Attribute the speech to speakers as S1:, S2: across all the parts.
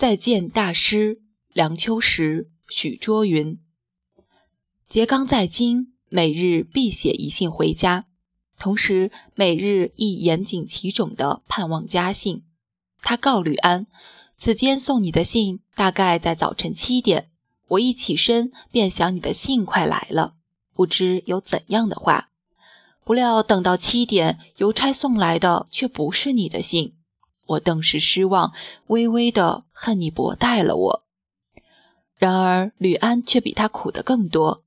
S1: 再见，大师梁秋实、许倬云。杰刚在京，每日必写一信回家，同时每日亦严谨其种的盼望家信。他告吕安：“此间送你的信，大概在早晨七点。我一起身，便想你的信快来了，不知有怎样的话。不料等到七点，邮差送来的却不是你的信。”我顿时失望，微微的恨你薄待了我。然而吕安却比他苦得更多。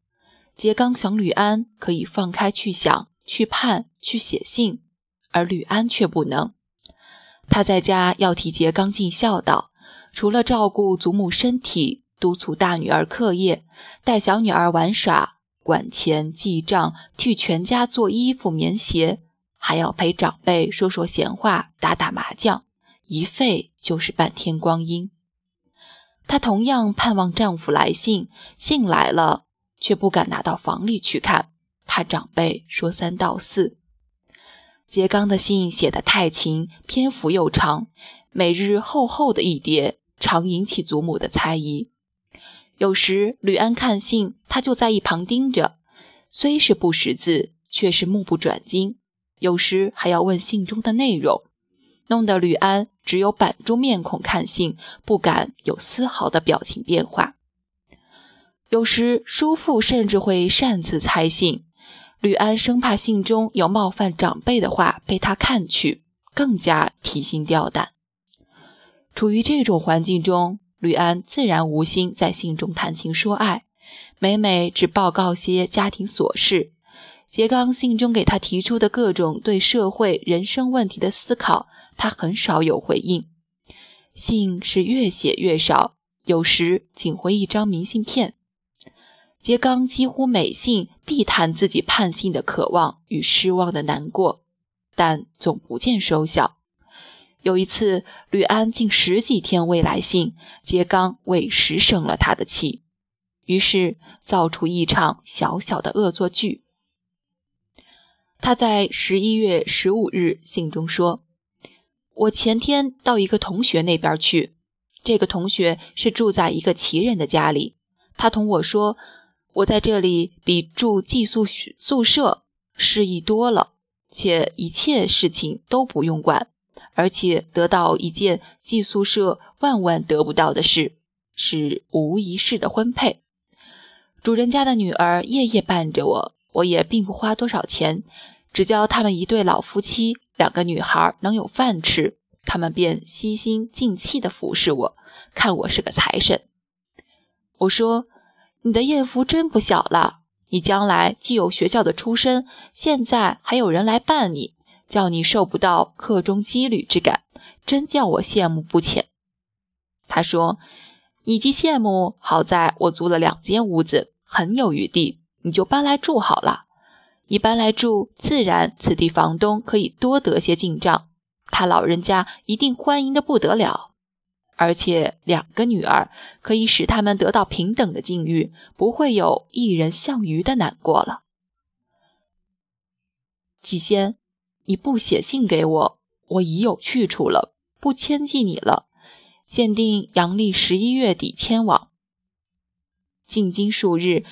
S1: 杰刚想吕安可以放开去想、去盼、去写信，而吕安却不能。他在家要替杰刚尽孝道，除了照顾祖母身体、督促大女儿课业、带小女儿玩耍、管钱记账、替全家做衣服棉鞋，还要陪长辈说说闲话、打打麻将。一废就是半天光阴。她同样盼望丈夫来信，信来了却不敢拿到房里去看，怕长辈说三道四。杰刚的信写得太勤，篇幅又长，每日厚厚的一叠，常引起祖母的猜疑。有时吕安看信，他就在一旁盯着，虽是不识字，却是目不转睛。有时还要问信中的内容。弄得吕安只有板住面孔看信，不敢有丝毫的表情变化。有时叔父甚至会擅自猜信，吕安生怕信中有冒犯长辈的话被他看去，更加提心吊胆。处于这种环境中，吕安自然无心在信中谈情说爱，每每只报告些家庭琐事。杰刚信中给他提出的各种对社会人生问题的思考。他很少有回应，信是越写越少，有时仅回一张明信片。杰刚几乎每信必谈自己盼信的渴望与失望的难过，但总不见收效。有一次，吕安近十几天未来信，杰刚委实生了他的气，于是造出一场小小的恶作剧。他在十一月十五日信中说。我前天到一个同学那边去，这个同学是住在一个奇人的家里。他同我说，我在这里比住寄宿宿舍适宜多了，且一切事情都不用管，而且得到一件寄宿舍万万得不到的事，是无一事的婚配。主人家的女儿夜夜伴着我，我也并不花多少钱，只教他们一对老夫妻。两个女孩能有饭吃，他们便悉心尽气地服侍我，看我是个财神。我说：“你的艳福真不小了，你将来既有学校的出身，现在还有人来伴你，叫你受不到课中羁旅之感，真叫我羡慕不浅。”他说：“你既羡慕，好在我租了两间屋子，很有余地，你就搬来住好了。”你搬来住，自然此地房东可以多得些进账，他老人家一定欢迎的不得了。而且两个女儿可以使他们得到平等的境遇，不会有一人项余的难过了。季仙，你不写信给我，我已有去处了，不牵记你了。限定阳历十一月底迁往，进京数日，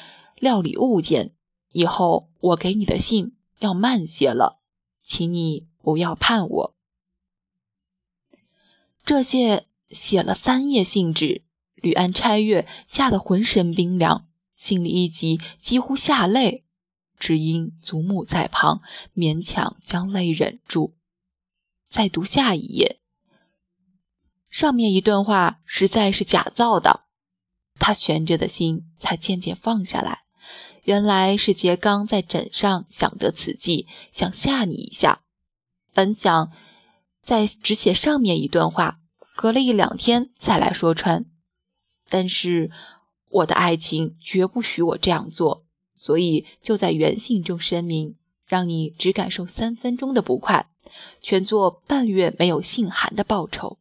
S1: 料理物件。以后我给你的信要慢些了，请你不要盼我。这些写了三页信纸，吕安拆阅，吓得浑身冰凉，心里一急，几乎下泪，只因祖母在旁，勉强将泪忍住。再读下一页，上面一段话实在是假造的，他悬着的心才渐渐放下来。原来是杰刚在枕上想得此计，想吓你一下。本想再只写上面一段话，隔了一两天再来说穿。但是我的爱情绝不许我这样做，所以就在原信中声明，让你只感受三分钟的不快，全做半月没有信函的报酬。